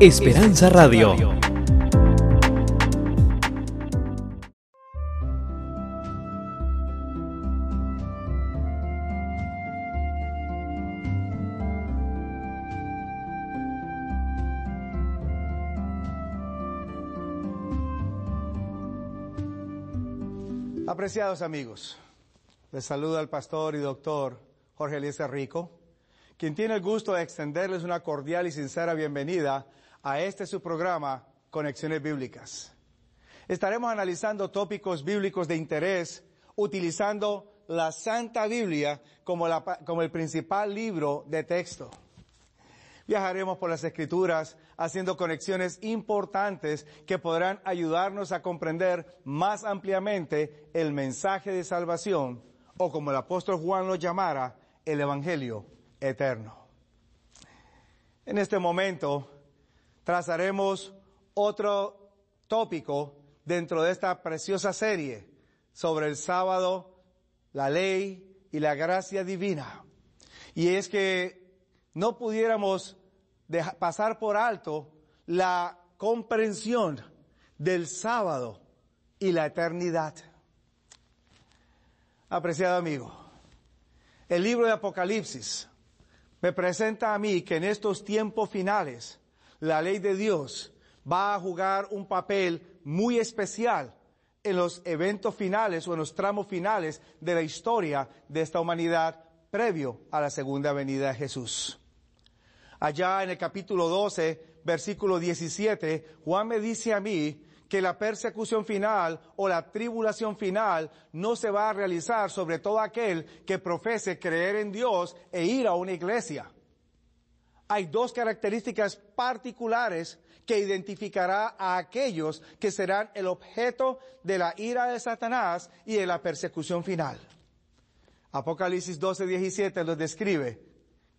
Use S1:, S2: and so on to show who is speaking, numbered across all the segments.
S1: Esperanza Radio.
S2: Apreciados amigos, les saluda el pastor y doctor Jorge Eliezer Rico, quien tiene el gusto de extenderles una cordial y sincera bienvenida a este su programa Conexiones Bíblicas. Estaremos analizando tópicos bíblicos de interés utilizando la Santa Biblia como, como el principal libro de texto. Viajaremos por las escrituras haciendo conexiones importantes que podrán ayudarnos a comprender más ampliamente el mensaje de salvación o como el apóstol Juan lo llamara, el Evangelio eterno. En este momento trazaremos otro tópico dentro de esta preciosa serie sobre el sábado, la ley y la gracia divina. Y es que no pudiéramos pasar por alto la comprensión del sábado y la eternidad. Apreciado amigo, el libro de Apocalipsis me presenta a mí que en estos tiempos finales la ley de Dios va a jugar un papel muy especial en los eventos finales o en los tramos finales de la historia de esta humanidad previo a la segunda venida de Jesús. Allá en el capítulo 12, versículo 17, Juan me dice a mí que la persecución final o la tribulación final no se va a realizar sobre todo aquel que profese creer en Dios e ir a una iglesia. Hay dos características particulares que identificará a aquellos que serán el objeto de la ira de Satanás y de la persecución final. Apocalipsis 12, 17 los describe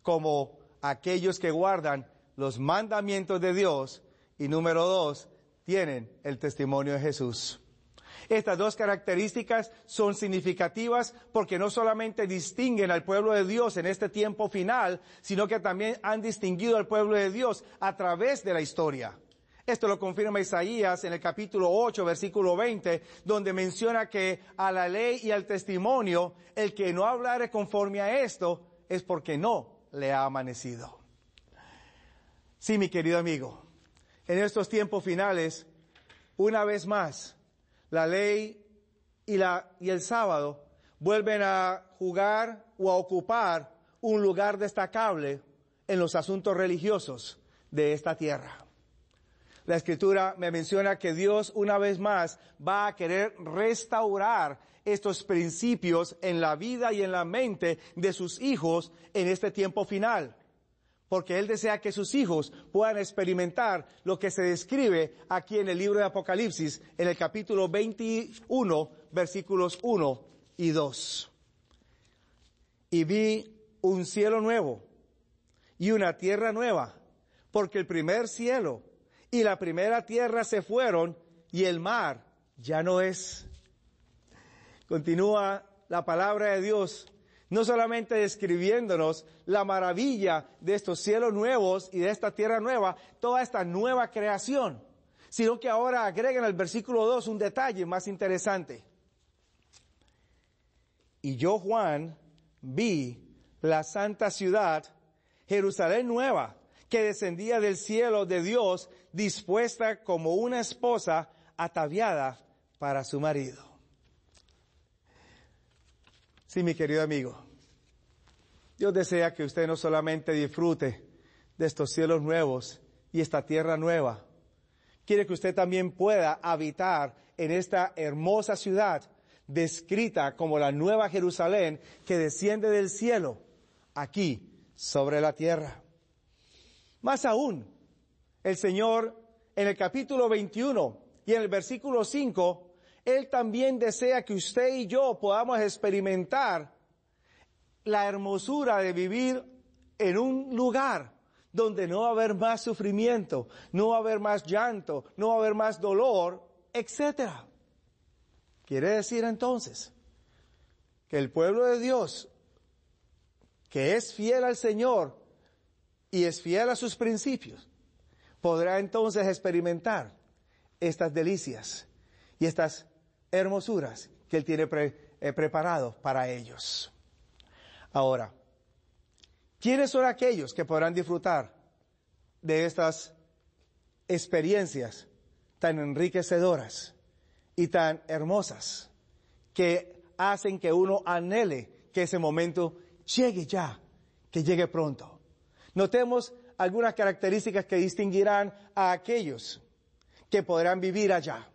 S2: como aquellos que guardan los mandamientos de Dios y número dos, tienen el testimonio de Jesús. Estas dos características son significativas porque no solamente distinguen al pueblo de Dios en este tiempo final, sino que también han distinguido al pueblo de Dios a través de la historia. Esto lo confirma Isaías en el capítulo 8, versículo 20, donde menciona que a la ley y al testimonio, el que no hablare conforme a esto es porque no le ha amanecido. Sí, mi querido amigo, en estos tiempos finales, una vez más, la ley y, el sábado vuelven a jugar o a ocupar un lugar destacable en los asuntos religiosos de esta tierra. La escritura me menciona que Dios una vez más va a querer restaurar estos principios en la vida y en la mente de sus hijos en este tiempo final. Porque Él desea que sus hijos puedan experimentar lo que se describe aquí en el libro de Apocalipsis, en el capítulo 21, versículos 1 y 2. Y vi un cielo nuevo y una tierra nueva, porque el primer cielo y la primera tierra se fueron y el mar ya no es. Continúa la palabra de Dios, no solamente describiéndonos la maravilla de estos cielos nuevos y de esta tierra nueva, toda esta nueva creación, sino que ahora agregan al versículo 2 un detalle más interesante. Y yo, Juan, vi la santa ciudad, Jerusalén nueva, que descendía del cielo de Dios, dispuesta como una esposa ataviada para su marido. Sí, mi querido amigo, Dios desea que usted no solamente disfrute de estos cielos nuevos y esta tierra nueva, quiere que usted también pueda habitar en esta hermosa ciudad descrita como la nueva Jerusalén que desciende del cielo aquí sobre la tierra. Más aún, el Señor en el capítulo 21 y en el versículo 5 él también desea que usted y yo podamos experimentar la hermosura de vivir en un lugar donde no va a haber más sufrimiento, no va a haber más llanto, no va a haber más dolor, etc. Quiere decir entonces que el pueblo de Dios, que es fiel al Señor y es fiel a sus principios, podrá entonces experimentar estas delicias y estas hermosuras que Él tiene eh, preparado para ellos. Ahora, ¿quiénes son aquellos que podrán disfrutar de estas experiencias tan enriquecedoras y tan hermosas que hacen que uno anhele que ese momento llegue ya, que llegue pronto? Notemos algunas características que distinguirán a aquellos que podrán vivir allá.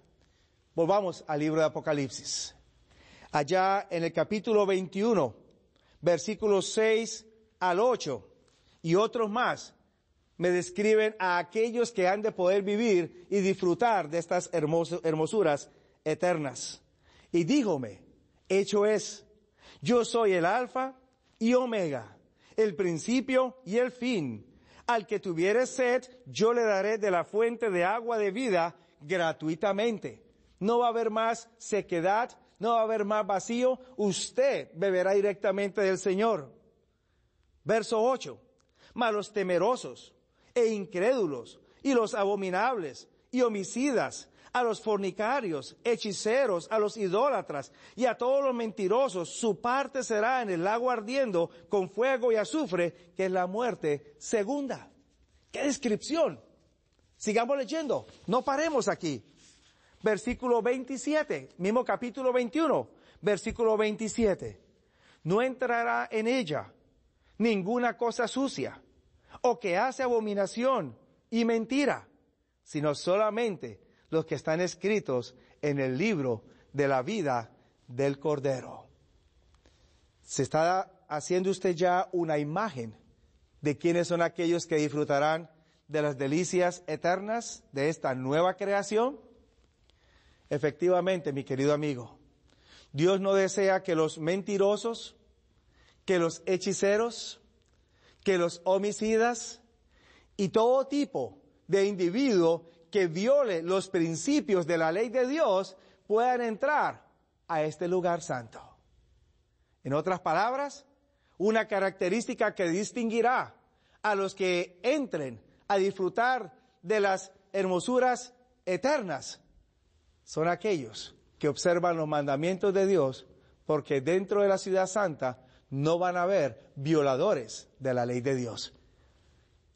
S2: Volvamos al libro de Apocalipsis. Allá en el capítulo 21, versículos 6 al 8 y otros más, me describen a aquellos que han de poder vivir y disfrutar de estas hermosuras eternas. Y díjome, hecho es, yo soy el alfa y omega, el principio y el fin. Al que tuviere sed, yo le daré de la fuente de agua de vida gratuitamente. No va a haber más sequedad, no va a haber más vacío, usted beberá directamente del Señor. Verso 8. Mas los temerosos e incrédulos y los abominables y homicidas, a los fornicarios, hechiceros, a los idólatras y a todos los mentirosos, su parte será en el lago ardiendo con fuego y azufre, que es la muerte segunda. ¡Qué descripción! Sigamos leyendo, no paremos aquí versículo 27, mismo capítulo 21, versículo 27. No entrará en ella ninguna cosa sucia o que hace abominación y mentira, sino solamente los que están escritos en el libro de la vida del Cordero. Se está haciendo usted ya una imagen de quiénes son aquellos que disfrutarán de las delicias eternas de esta nueva creación. Efectivamente, mi querido amigo, Dios no desea que los mentirosos, que los hechiceros, que los homicidas y todo tipo de individuo que viole los principios de la ley de Dios puedan entrar a este lugar santo. En otras palabras, una característica que distinguirá a los que entren a disfrutar de las hermosuras eternas son aquellos que observan los mandamientos de Dios porque dentro de la ciudad santa no van a haber violadores de la ley de Dios.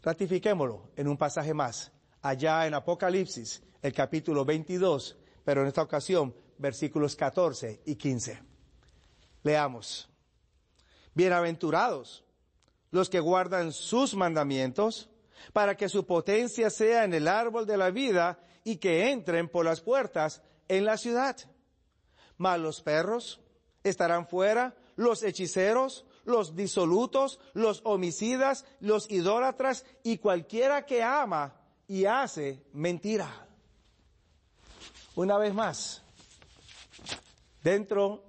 S2: Ratifiquémoslo en un pasaje más, allá en Apocalipsis, el capítulo 22, pero en esta ocasión versículos 14 y 15. Leamos. Bienaventurados los que guardan sus mandamientos, para que su potencia sea en el árbol de la vida y que entren por las puertas en la ciudad. Mas los perros estarán fuera, los hechiceros, los disolutos, los homicidas, los idólatras y cualquiera que ama y hace mentira. Una vez más, dentro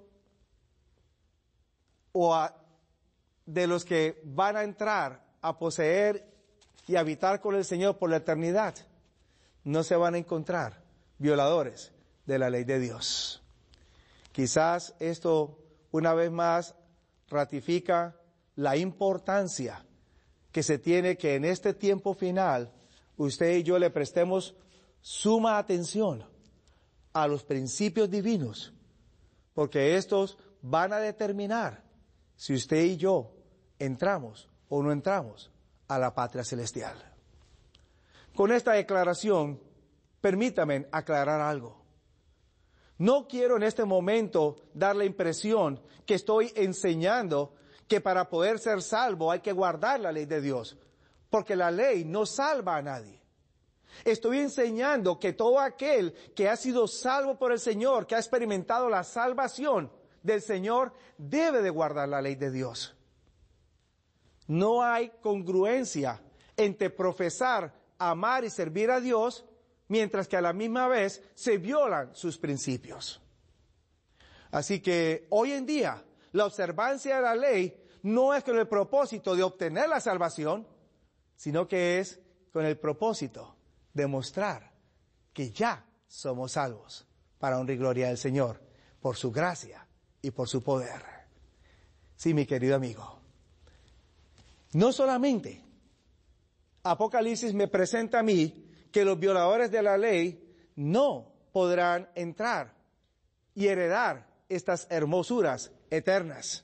S2: o de los que van a entrar a poseer y habitar con el Señor por la eternidad, no se van a encontrar violadores de la ley de Dios. Quizás esto una vez más ratifica la importancia que se tiene que en este tiempo final usted y yo le prestemos suma atención a los principios divinos, porque estos van a determinar si usted y yo entramos o no entramos a la patria celestial. Con esta declaración, permítame aclarar algo. No quiero en este momento dar la impresión que estoy enseñando que para poder ser salvo hay que guardar la ley de Dios, porque la ley no salva a nadie. Estoy enseñando que todo aquel que ha sido salvo por el Señor, que ha experimentado la salvación del Señor, debe de guardar la ley de Dios. No hay congruencia entre profesar, amar y servir a Dios, mientras que a la misma vez se violan sus principios. Así que hoy en día la observancia de la ley no es con el propósito de obtener la salvación, sino que es con el propósito de mostrar que ya somos salvos para honra y gloria del Señor, por su gracia y por su poder. Sí, mi querido amigo. No solamente Apocalipsis me presenta a mí que los violadores de la ley no podrán entrar y heredar estas hermosuras eternas.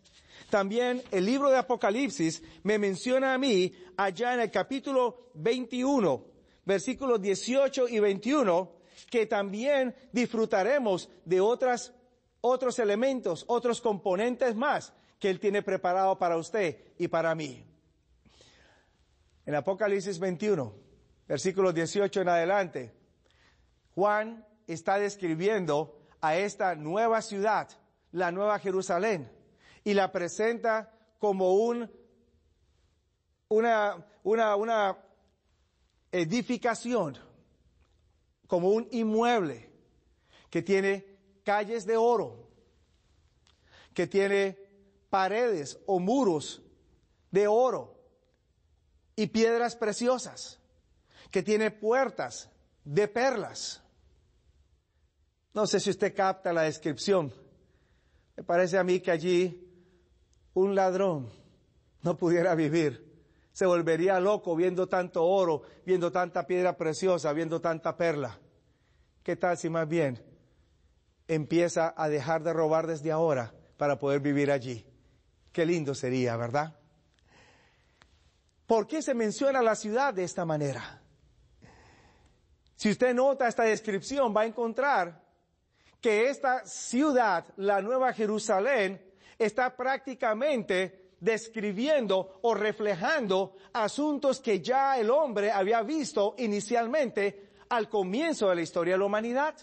S2: También el libro de Apocalipsis me menciona a mí allá en el capítulo 21, versículos 18 y 21, que también disfrutaremos de otras, otros elementos, otros componentes más que Él tiene preparado para usted y para mí. En Apocalipsis 21, versículos 18 en adelante, Juan está describiendo a esta nueva ciudad, la nueva Jerusalén, y la presenta como un, una, una, una edificación, como un inmueble que tiene calles de oro, que tiene paredes o muros de oro y piedras preciosas, que tiene puertas de perlas. No sé si usted capta la descripción. Me parece a mí que allí un ladrón no pudiera vivir. Se volvería loco viendo tanto oro, viendo tanta piedra preciosa, viendo tanta perla. ¿Qué tal si más bien empieza a dejar de robar desde ahora para poder vivir allí? Qué lindo sería, ¿verdad? ¿Por qué se menciona la ciudad de esta manera? Si usted nota esta descripción, va a encontrar que esta ciudad, la Nueva Jerusalén, está prácticamente describiendo o reflejando asuntos que ya el hombre había visto inicialmente al comienzo de la historia de la humanidad.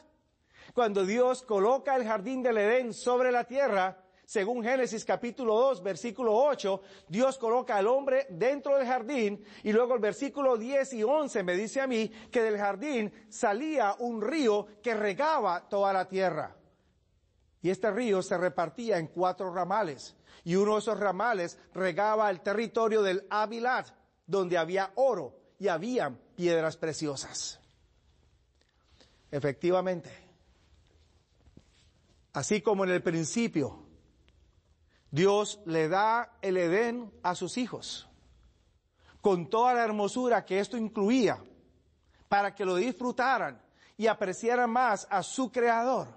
S2: Cuando Dios coloca el jardín del Edén sobre la tierra, según Génesis capítulo 2, versículo 8, Dios coloca al hombre dentro del jardín y luego el versículo 10 y 11 me dice a mí que del jardín salía un río que regaba toda la tierra. Y este río se repartía en cuatro ramales y uno de esos ramales regaba el territorio del Avilat, donde había oro y habían piedras preciosas. Efectivamente, así como en el principio Dios le da el Edén a sus hijos, con toda la hermosura que esto incluía, para que lo disfrutaran y apreciaran más a su Creador.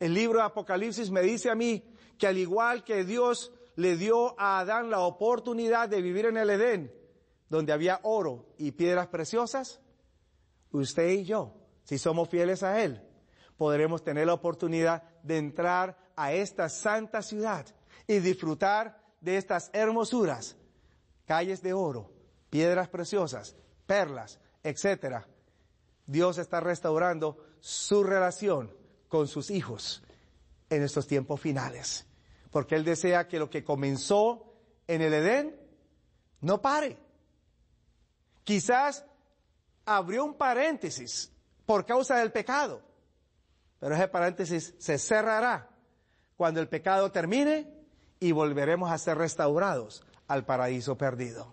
S2: El libro de Apocalipsis me dice a mí que al igual que Dios le dio a Adán la oportunidad de vivir en el Edén, donde había oro y piedras preciosas, usted y yo, si somos fieles a Él, podremos tener la oportunidad de entrar a esta santa ciudad y disfrutar de estas hermosuras, calles de oro, piedras preciosas, perlas, etcétera. Dios está restaurando su relación con sus hijos en estos tiempos finales, porque Él desea que lo que comenzó en el Edén no pare. Quizás abrió un paréntesis por causa del pecado, pero ese paréntesis se cerrará cuando el pecado termine y volveremos a ser restaurados al paraíso perdido.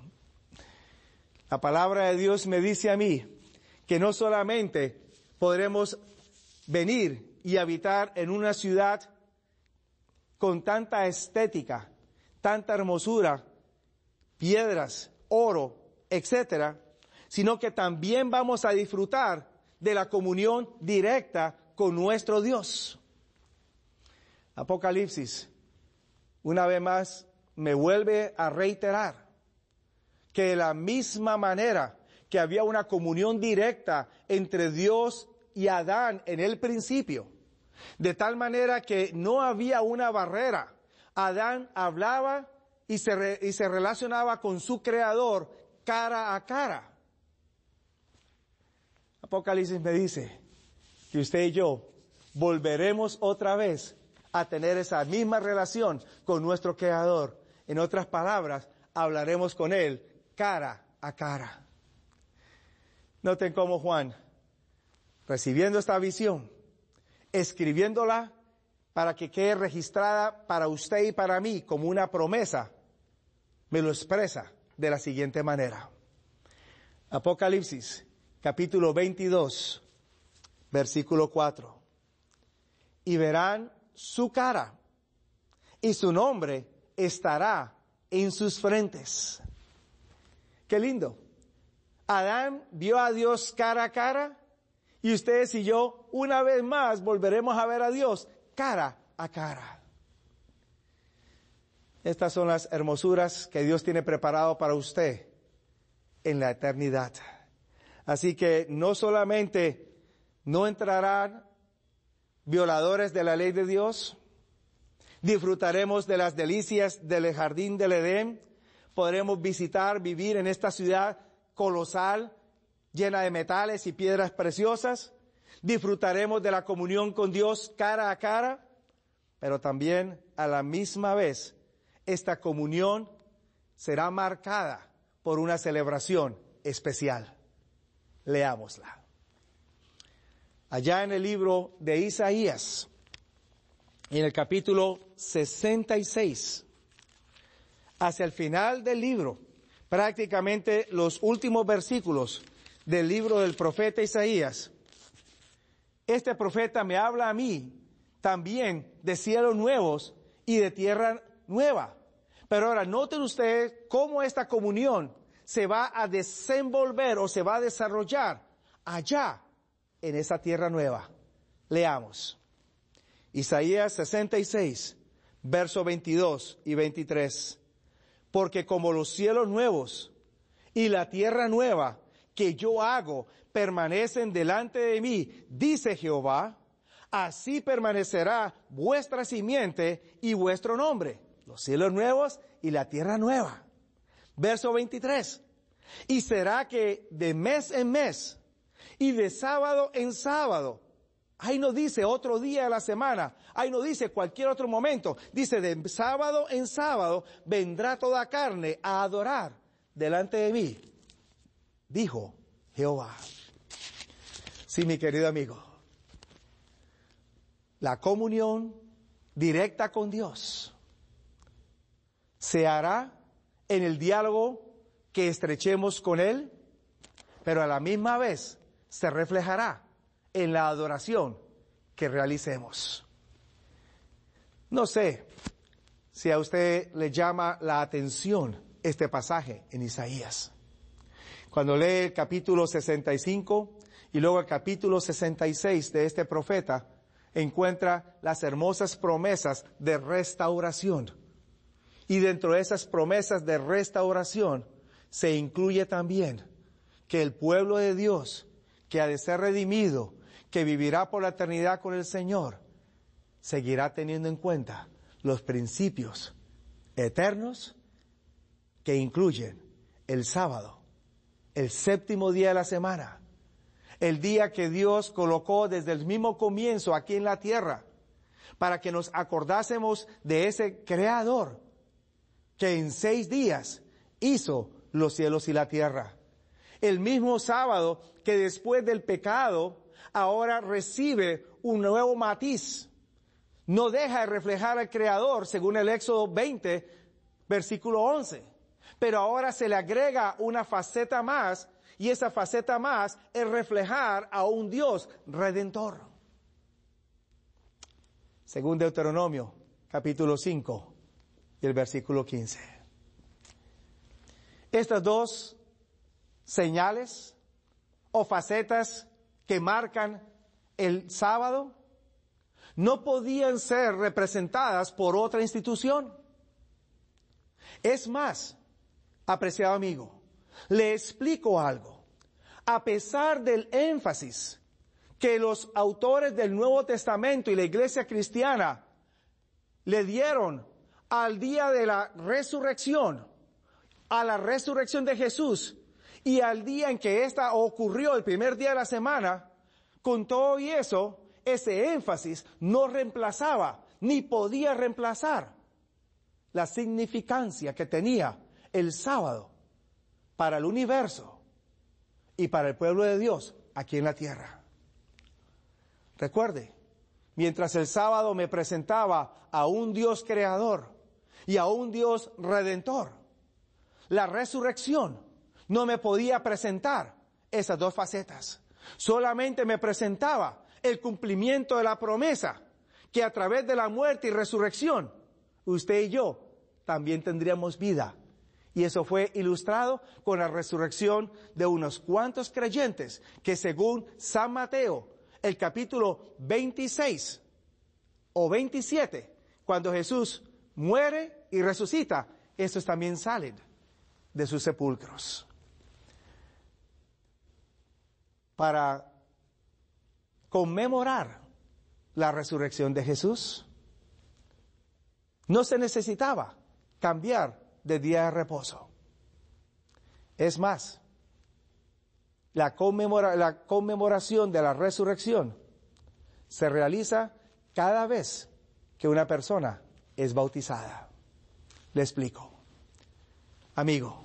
S2: La palabra de Dios me dice a mí que no solamente podremos venir y habitar en una ciudad con tanta estética, tanta hermosura, piedras, oro, etcétera, sino que también vamos a disfrutar de la comunión directa con nuestro Dios. Apocalipsis una vez más me vuelve a reiterar que de la misma manera que había una comunión directa entre Dios y Adán en el principio, de tal manera que no había una barrera. Adán hablaba y se, y se relacionaba con su creador cara a cara. Apocalipsis me dice que usted y yo volveremos otra vez a tener esa misma relación con nuestro Creador. En otras palabras, hablaremos con Él cara a cara. Noten cómo Juan, recibiendo esta visión, escribiéndola para que quede registrada para usted y para mí como una promesa, me lo expresa de la siguiente manera. Apocalipsis, capítulo 22, versículo 4. Y verán su cara y su nombre estará en sus frentes. Qué lindo. Adán vio a Dios cara a cara y ustedes y yo una vez más volveremos a ver a Dios cara a cara. Estas son las hermosuras que Dios tiene preparado para usted en la eternidad. Así que no solamente no entrarán violadores de la ley de Dios, disfrutaremos de las delicias del jardín del Edén, podremos visitar, vivir en esta ciudad colosal, llena de metales y piedras preciosas, disfrutaremos de la comunión con Dios cara a cara, pero también a la misma vez esta comunión será marcada por una celebración especial. Leámosla. Allá en el libro de Isaías, en el capítulo 66, hacia el final del libro, prácticamente los últimos versículos del libro del profeta Isaías, este profeta me habla a mí también de cielos nuevos y de tierra nueva. Pero ahora noten ustedes cómo esta comunión se va a desenvolver o se va a desarrollar allá en esa tierra nueva. Leamos. Isaías 66, verso 22 y 23. Porque como los cielos nuevos y la tierra nueva que yo hago permanecen delante de mí, dice Jehová, así permanecerá vuestra simiente y vuestro nombre los cielos nuevos y la tierra nueva. Verso 23. Y será que de mes en mes y de sábado en sábado, ahí no dice otro día de la semana, ahí no dice cualquier otro momento, dice de sábado en sábado vendrá toda carne a adorar delante de mí, dijo Jehová. Sí, mi querido amigo, la comunión directa con Dios se hará en el diálogo que estrechemos con Él, pero a la misma vez se reflejará en la adoración que realicemos. No sé si a usted le llama la atención este pasaje en Isaías. Cuando lee el capítulo 65 y luego el capítulo 66 de este profeta, encuentra las hermosas promesas de restauración y dentro de esas promesas de restauración se incluye también que el pueblo de Dios, que ha de ser redimido, que vivirá por la eternidad con el Señor, seguirá teniendo en cuenta los principios eternos que incluyen el sábado, el séptimo día de la semana, el día que Dios colocó desde el mismo comienzo aquí en la tierra, para que nos acordásemos de ese creador que en seis días hizo los cielos y la tierra. El mismo sábado que después del pecado ahora recibe un nuevo matiz. No deja de reflejar al Creador según el Éxodo 20, versículo 11. Pero ahora se le agrega una faceta más y esa faceta más es reflejar a un Dios redentor. Según Deuteronomio capítulo 5, y el versículo 15. Estas dos señales o facetas que marcan el sábado no podían ser representadas por otra institución. Es más, apreciado amigo, le explico algo. A pesar del énfasis que los autores del Nuevo Testamento y la iglesia cristiana le dieron al día de la resurrección, a la resurrección de Jesús y al día en que esta ocurrió, el primer día de la semana, con todo y eso, ese énfasis no reemplazaba ni podía reemplazar la significancia que tenía el sábado para el universo y para el pueblo de Dios aquí en la tierra. Recuerde, mientras el sábado me presentaba a un Dios creador, y a un Dios redentor. La resurrección no me podía presentar esas dos facetas. Solamente me presentaba el cumplimiento de la promesa que a través de la muerte y resurrección, usted y yo también tendríamos vida Y eso fue ilustrado con la resurrección de unos cuantos creyentes que según San Mateo, el capítulo 26 o 27, cuando Jesús muere y resucita, estos también salen de sus sepulcros. Para conmemorar la resurrección de Jesús, no se necesitaba cambiar de día de reposo. Es más, la, la, conmemoración de la resurrección se realiza cada vez que una persona es bautizada. Le explico. Amigo,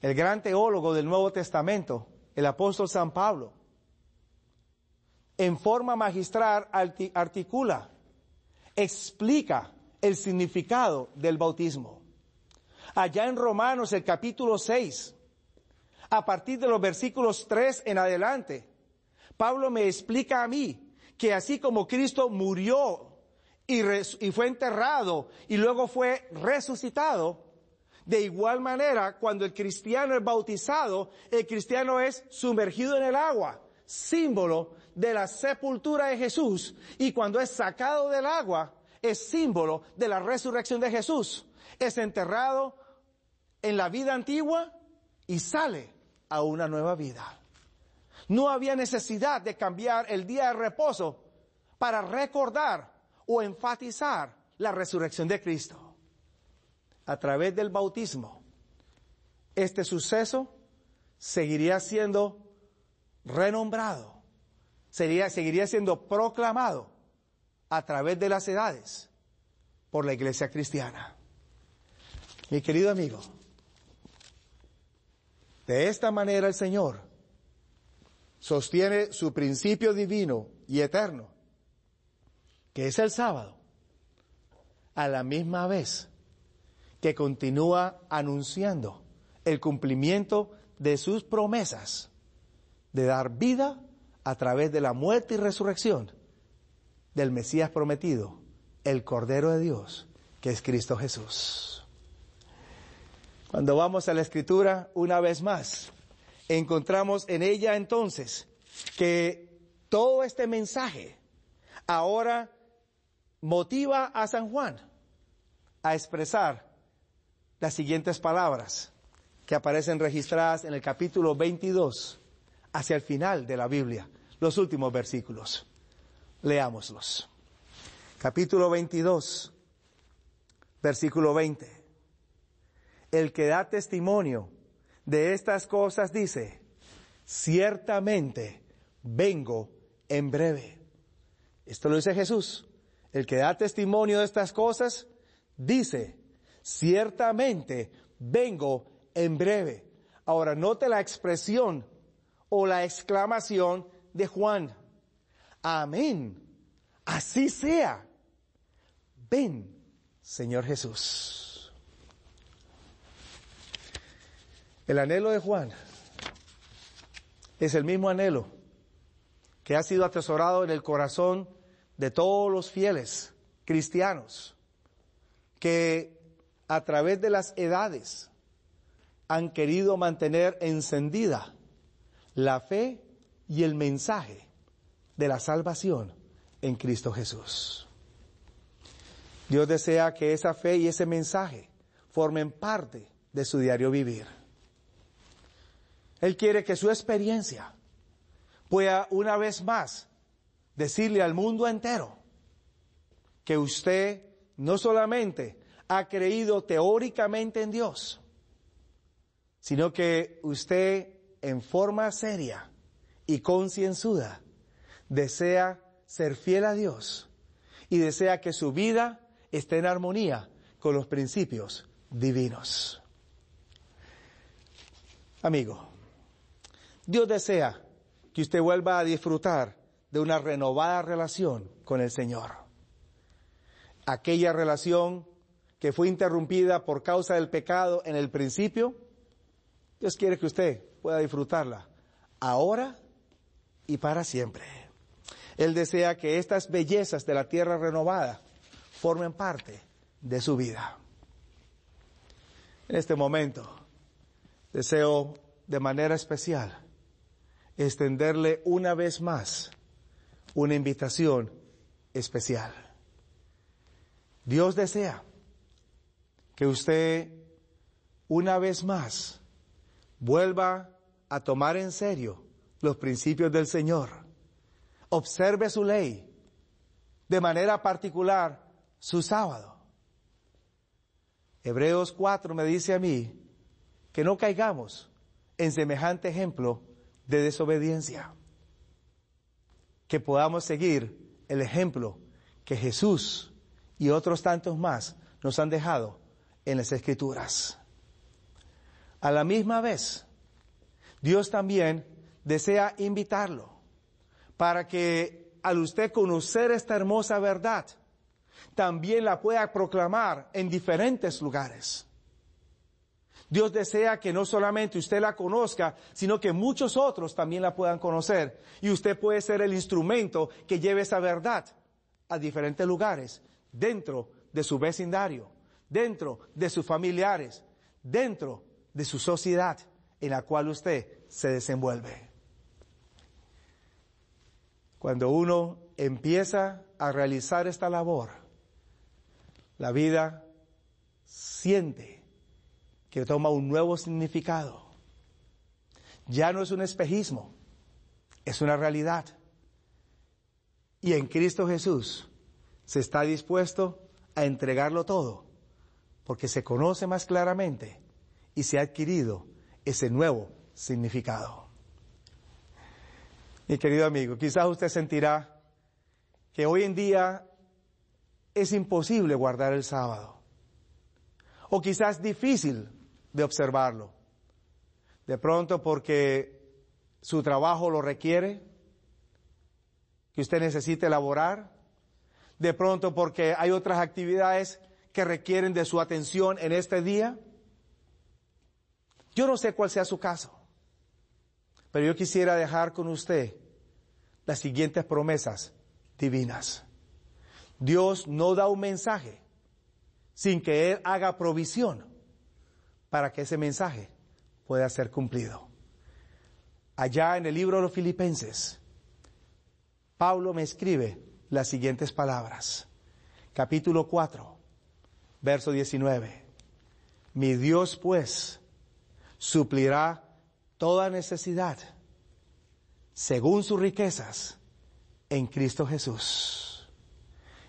S2: el gran teólogo del Nuevo Testamento, el apóstol San Pablo, en forma magistral articula, explica el significado del bautismo. Allá en Romanos el capítulo 6, a partir de los versículos 3 en adelante, Pablo me explica a mí que así como Cristo murió y, y, fue enterrado y luego fue resucitado, de igual manera cuando el cristiano es bautizado, el cristiano es sumergido en el agua, símbolo de la sepultura de Jesús, y cuando es sacado del agua, es símbolo de la resurrección de Jesús. Es enterrado en la vida antigua y sale a una nueva vida. No había necesidad de cambiar el día de reposo para recordar o enfatizar la resurrección de Cristo. A través del bautismo, este suceso seguiría siendo renombrado, sería, seguiría siendo proclamado a través de las edades por la iglesia cristiana. Mi querido amigo, de esta manera el Señor sostiene su principio divino y eterno, que es el sábado, a la misma vez que continúa anunciando el cumplimiento de sus promesas de dar vida a través de la muerte y resurrección del Mesías prometido, el Cordero de Dios, que es Cristo Jesús. Cuando vamos a la Escritura, una vez más, encontramos en ella entonces que todo este mensaje ahora motiva a San Juan a expresar las siguientes palabras que aparecen registradas en el capítulo 22 hacia el final de la Biblia, los últimos versículos. Leámoslos. Capítulo 22, versículo 20. El que da testimonio de estas cosas dice, ciertamente vengo en breve. Esto lo dice Jesús. El que da testimonio de estas cosas dice, ciertamente vengo en breve. Ahora, note la expresión o la exclamación de Juan. Amén. Así sea. Ven, Señor Jesús. El anhelo de Juan es el mismo anhelo que ha sido atesorado en el corazón de todos los fieles cristianos que a través de las edades han querido mantener encendida la fe y el mensaje de la salvación en Cristo Jesús. Dios desea que esa fe y ese mensaje formen parte de su diario vivir. Él quiere que su experiencia pueda una vez más decirle al mundo entero que usted no solamente ha creído teóricamente en Dios, sino que usted en forma seria y concienzuda desea ser fiel a Dios y desea que su vida esté en armonía con los principios divinos. Amigo, Dios desea que usted vuelva a disfrutar de una renovada relación con el Señor. Aquella relación que fue interrumpida por causa del pecado en el principio, Dios quiere que usted pueda disfrutarla ahora y para siempre. Él desea que estas bellezas de la tierra renovada formen parte de su vida. En este momento deseo de manera especial extenderle una vez más una invitación especial. Dios desea que usted una vez más vuelva a tomar en serio los principios del Señor. Observe su ley, de manera particular su sábado. Hebreos 4 me dice a mí que no caigamos en semejante ejemplo de desobediencia. Que podamos seguir el ejemplo que Jesús y otros tantos más nos han dejado en las Escrituras. A la misma vez, Dios también desea invitarlo para que al usted conocer esta hermosa verdad, también la pueda proclamar en diferentes lugares. Dios desea que no solamente usted la conozca, sino que muchos otros también la puedan conocer. Y usted puede ser el instrumento que lleve esa verdad a diferentes lugares, dentro de su vecindario, dentro de sus familiares, dentro de su sociedad en la cual usted se desenvuelve. Cuando uno empieza a realizar esta labor, la vida siente que toma un nuevo significado. Ya no es un espejismo, es una realidad. Y en Cristo Jesús se está dispuesto a entregarlo todo, porque se conoce más claramente y se ha adquirido ese nuevo significado. Mi querido amigo, quizás usted sentirá que hoy en día es imposible guardar el sábado, o quizás difícil de observarlo. De pronto porque su trabajo lo requiere, que usted necesite elaborar. De pronto porque hay otras actividades que requieren de su atención en este día. Yo no sé cuál sea su caso, pero yo quisiera dejar con usted las siguientes promesas divinas. Dios no da un mensaje sin que Él haga provisión para que ese mensaje pueda ser cumplido. Allá en el libro de los Filipenses, Pablo me escribe las siguientes palabras. Capítulo 4, verso 19. Mi Dios pues suplirá toda necesidad según sus riquezas en Cristo Jesús.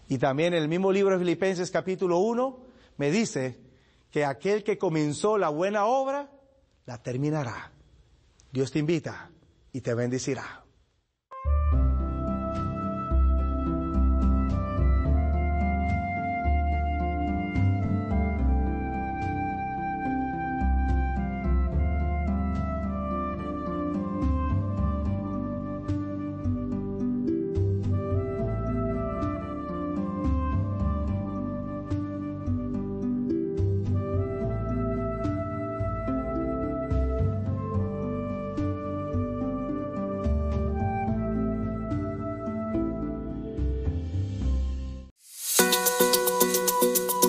S2: Y también el mismo libro de Filipenses capítulo 1 me dice que aquel que comenzó la buena obra, la terminará. Dios te invita y te bendecirá.